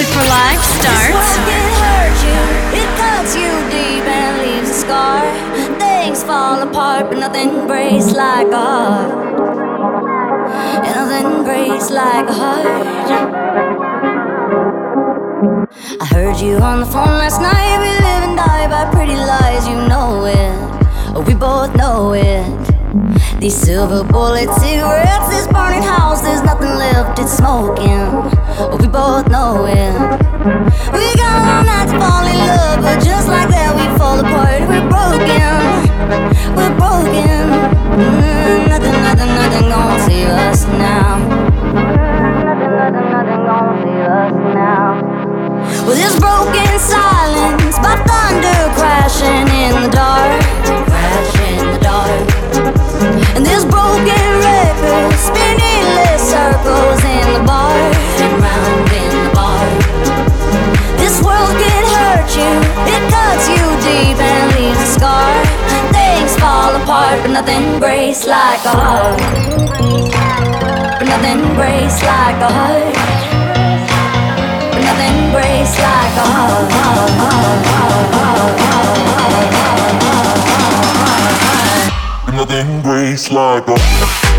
Music for Live starts. It cuts you deep and leaves a scar. Things fall apart, but nothing breaks like a heart. Nothing breaks like a heart. I heard you on the phone last night. We live and die by pretty lies, you know it. We both know it. These silver bullet cigarettes, this burning house, there's nothing left, it's smoking. We both know it. We got all night to fall in love, but just like that, we fall apart. We're broken, we're broken. Mm, nothing, nothing, nothing gonna save us now. Nothing, nothing, nothing gonna save us now. Well, this broken silence by thunder crashing in the dark, crashing this broken record spinning less circles in the bar and round in the bar. This world can hurt you, it cuts you deep and leaves a scar. Things fall apart, but nothing breaks like a heart. But nothing breaks like a heart. But nothing breaks like a heart. Nothing breaks like a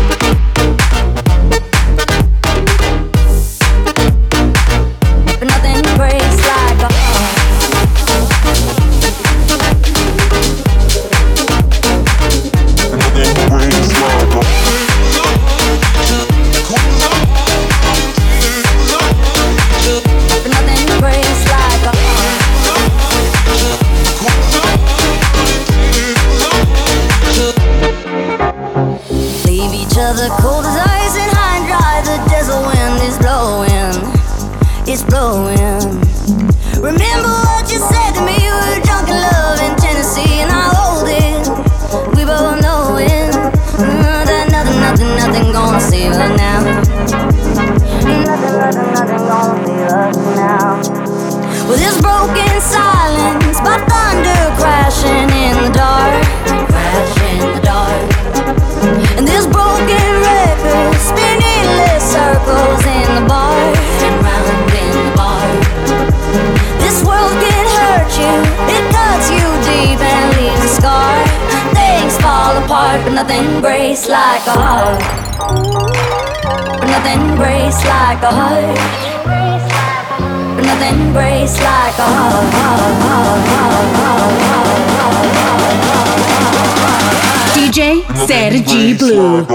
apart, but nothing breaks like a heart. But nothing breaks like a heart. But nothing breaks like a heart. DJ Sergi Blue.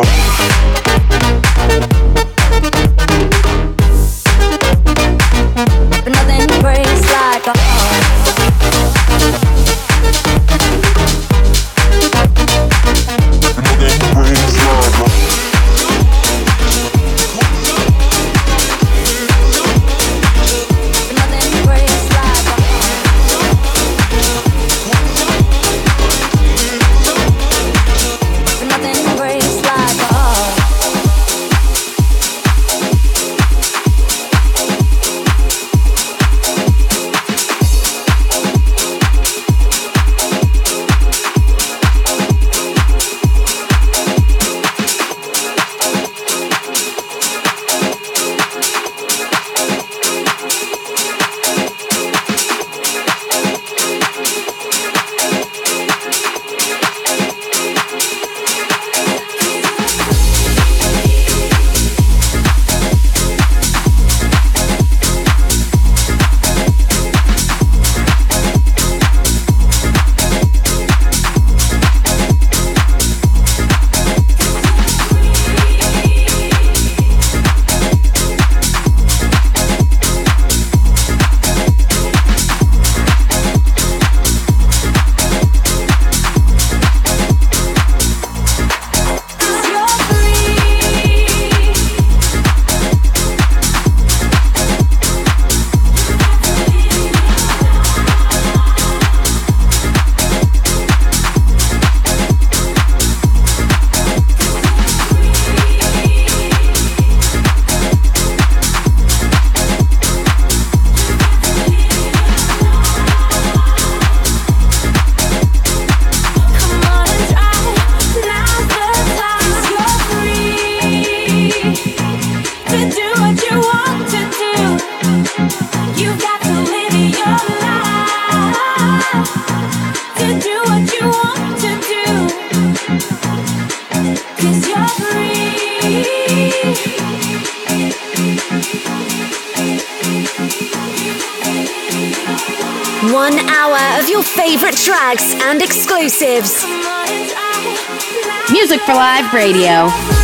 Radio.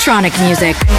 Electronic music.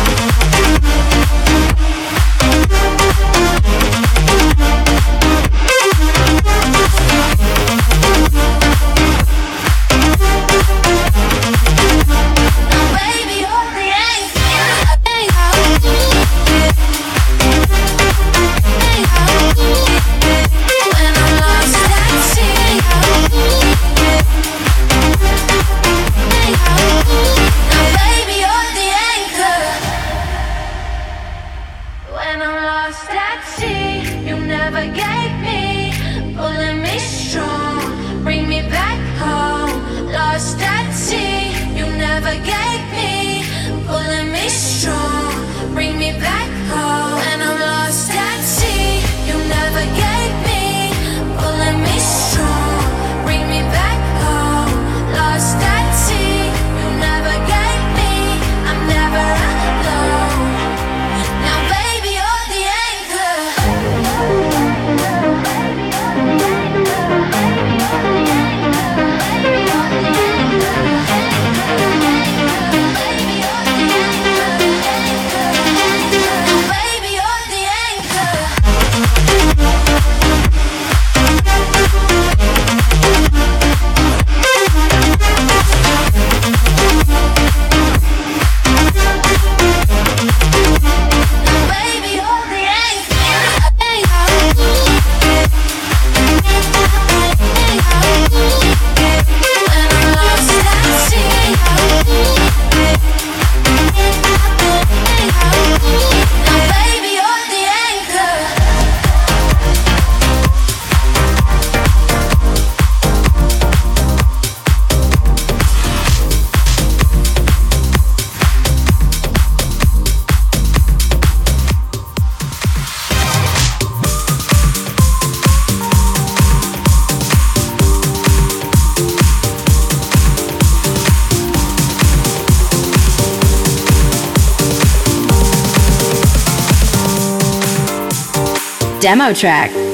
demo track.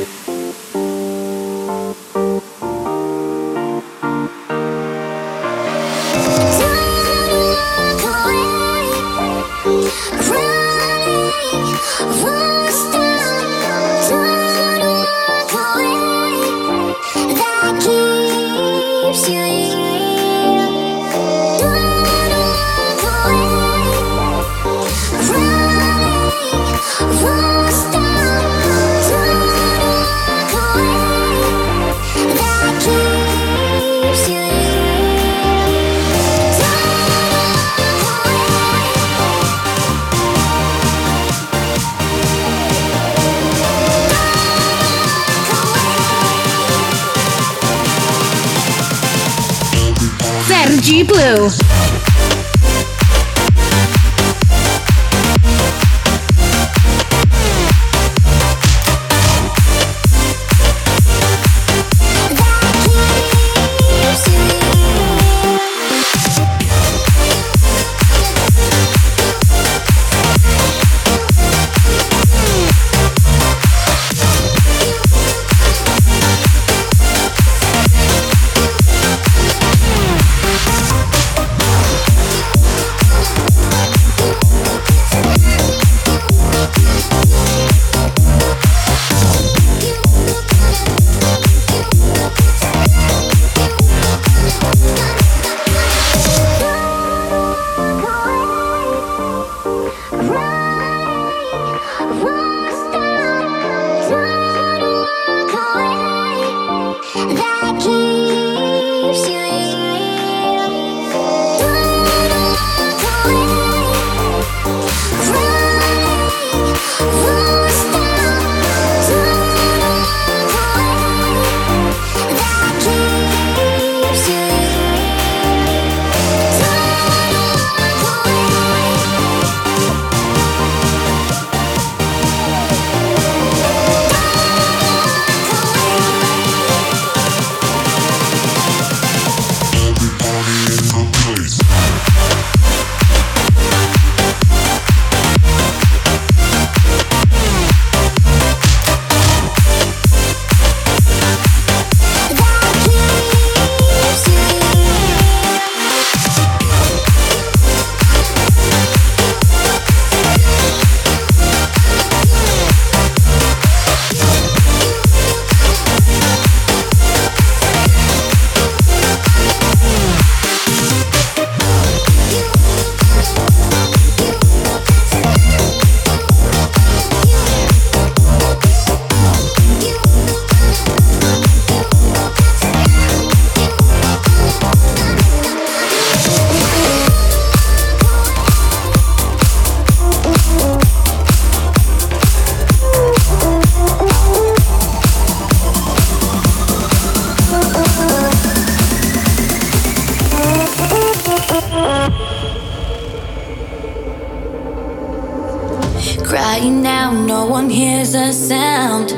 one hears a sound.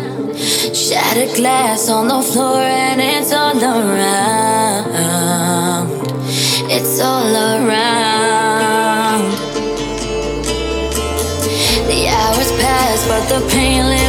Shattered glass on the floor, and it's all around. It's all around. The hours pass, but the pain lives.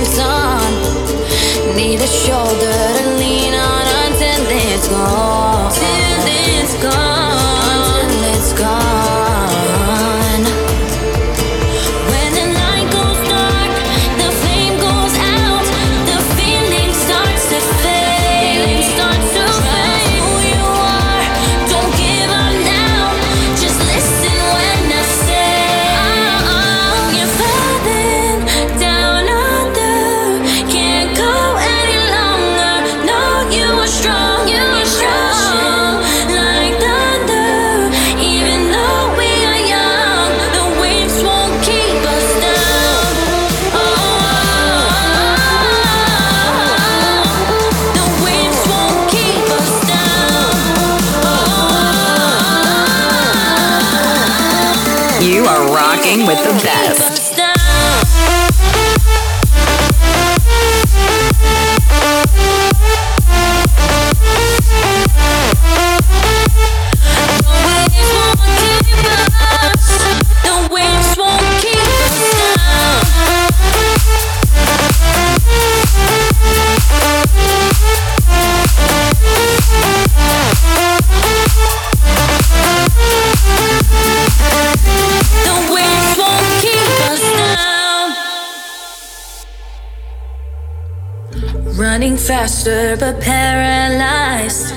with the best. but paralyzed.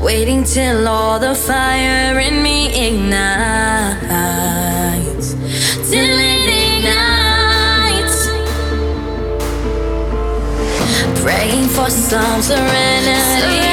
Waiting till all the fire in me ignites. Till it ignites. Praying for some serenity.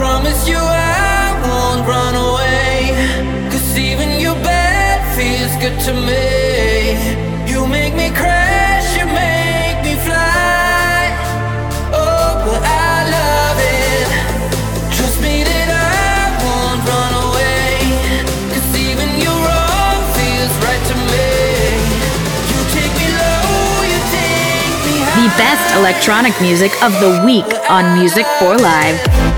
promise you I won't run away. Cause even your feels good to me. You make me crash, you make me fly. Oh, but I love it. Trust me that I won't run away. Cause even your wrong feels right to me. You take me low, you take me high. The best electronic music of the week on Music for Live.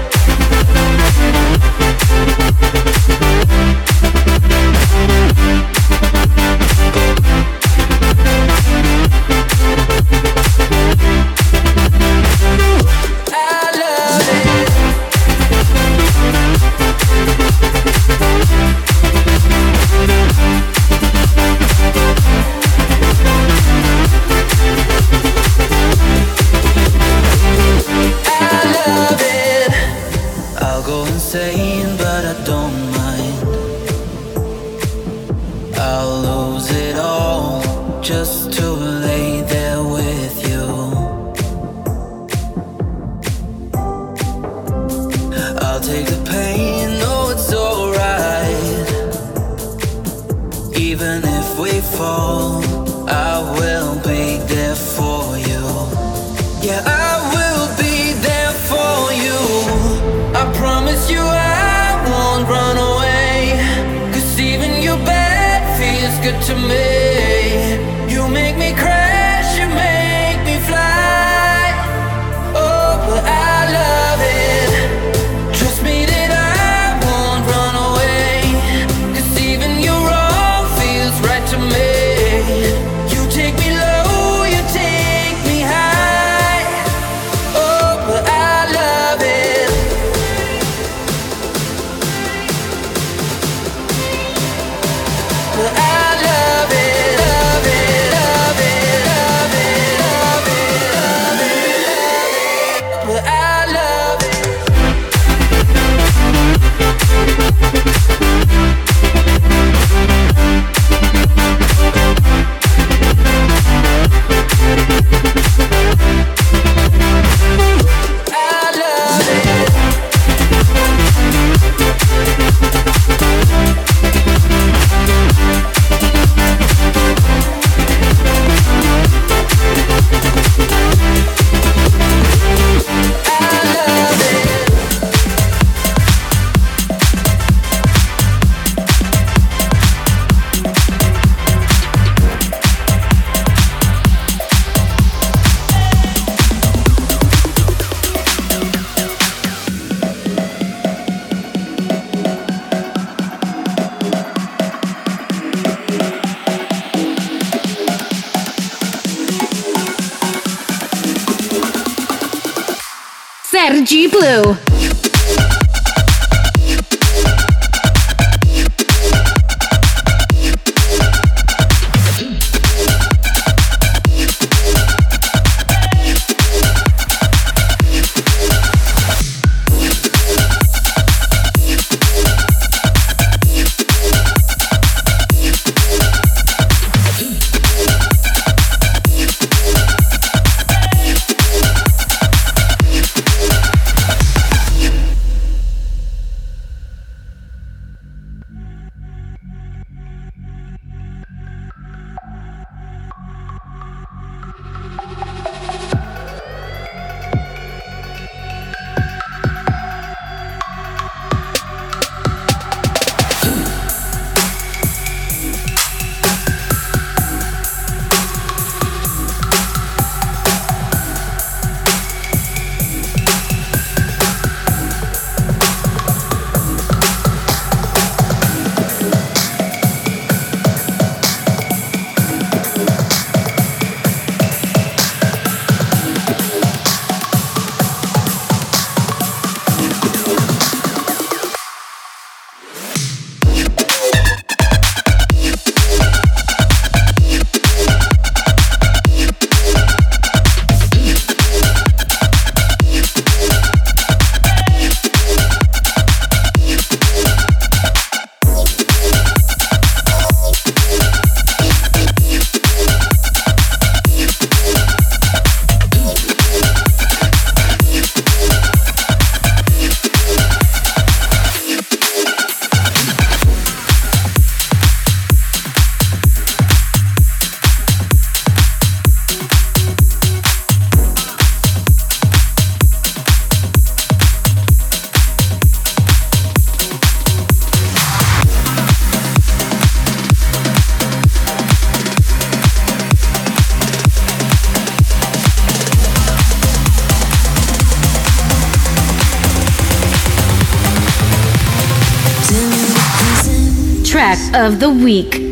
Of the week.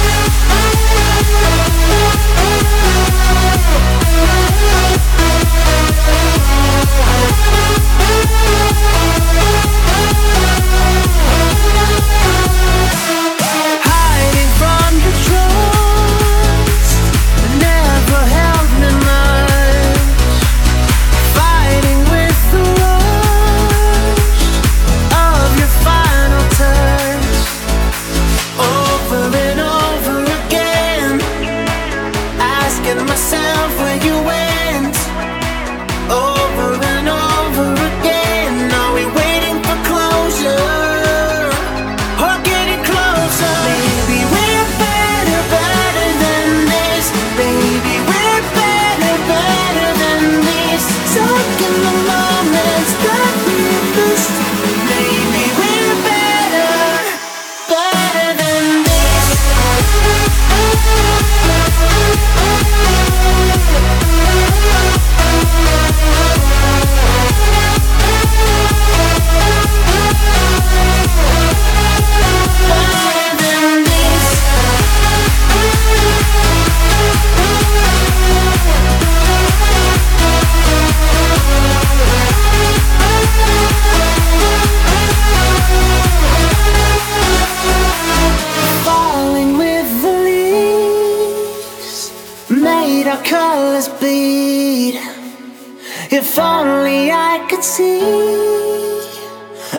colors bleed. If only I could see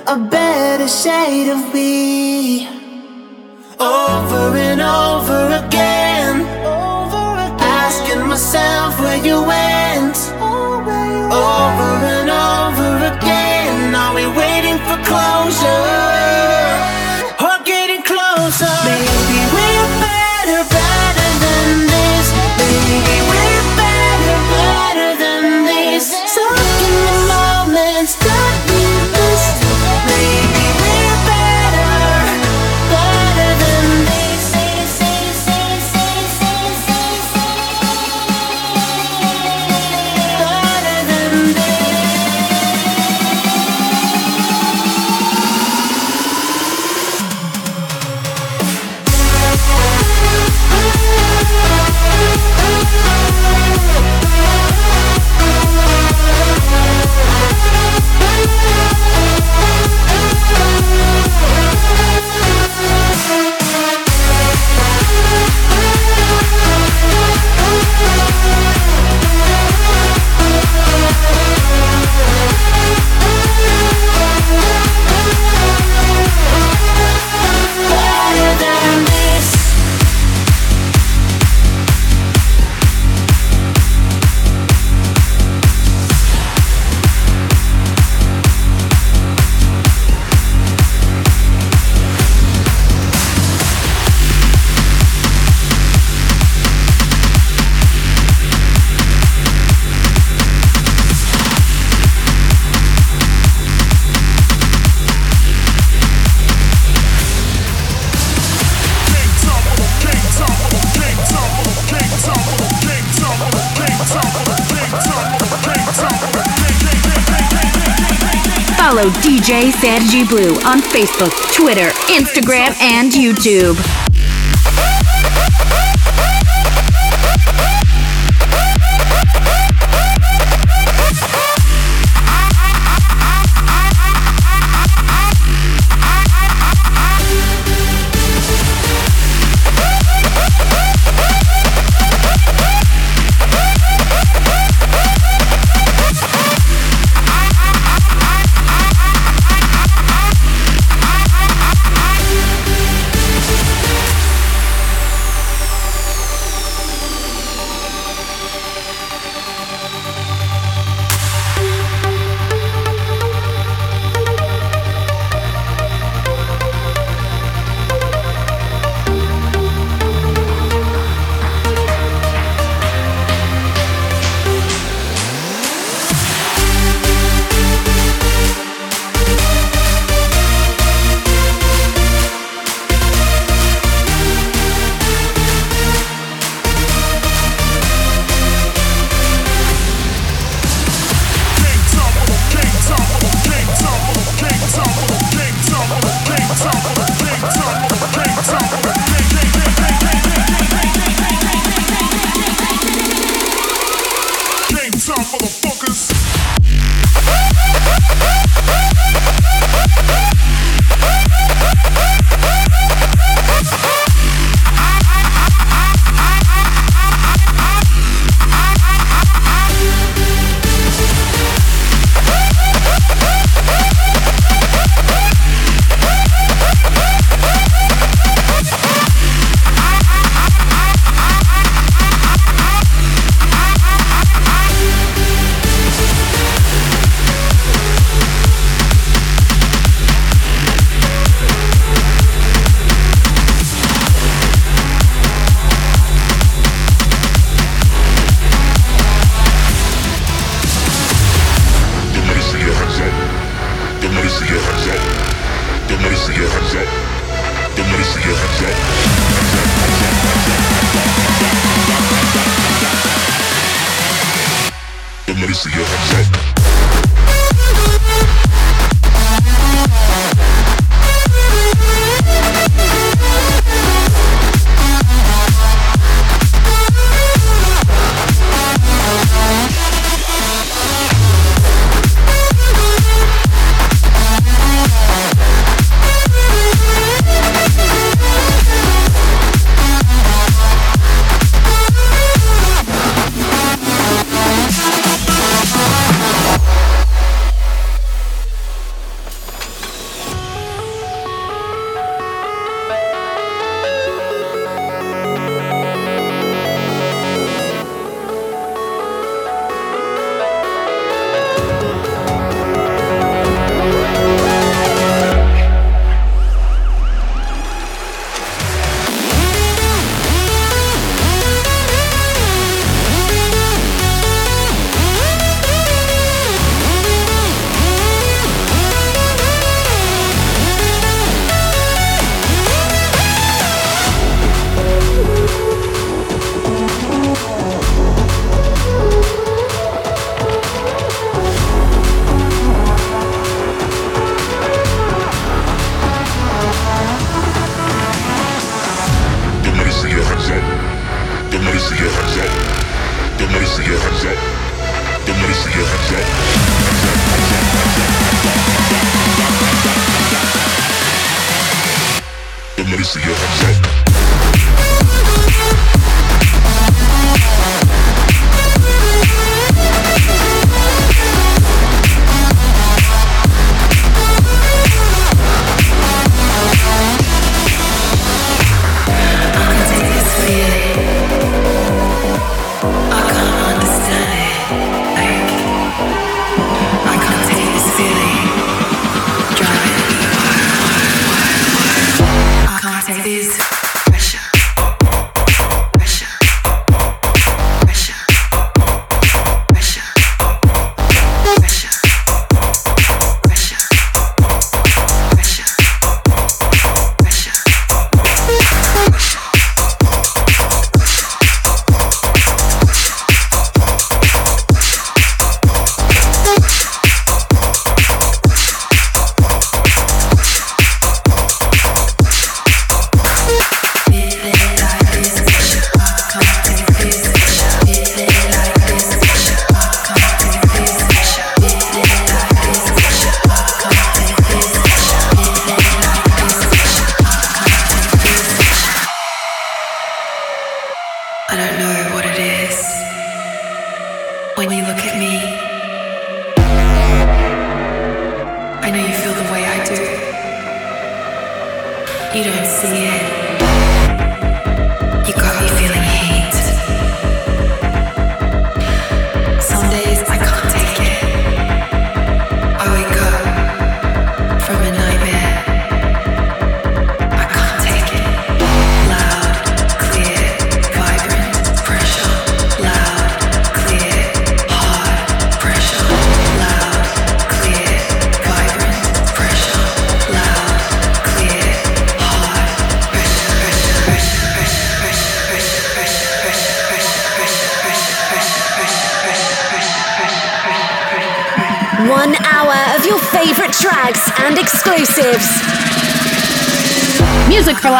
a better shade of me. Over and over again, asking myself where you went. Over and over again, are we waiting for closure? DJ Blue on Facebook, Twitter, Instagram, and YouTube.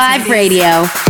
Live Radio.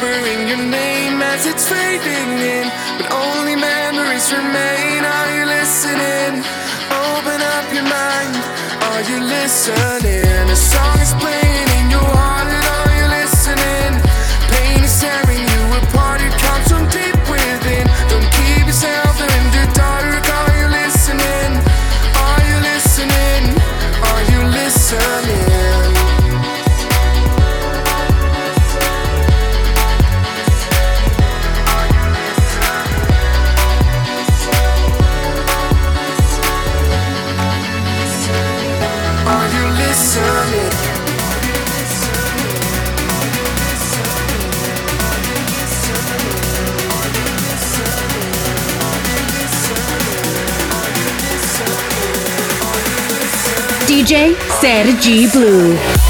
whispering your name as it's fading in, but only memories remain. Are you listening? Open up your mind. Are you listening? A song is playing in your heart. Energy Blue.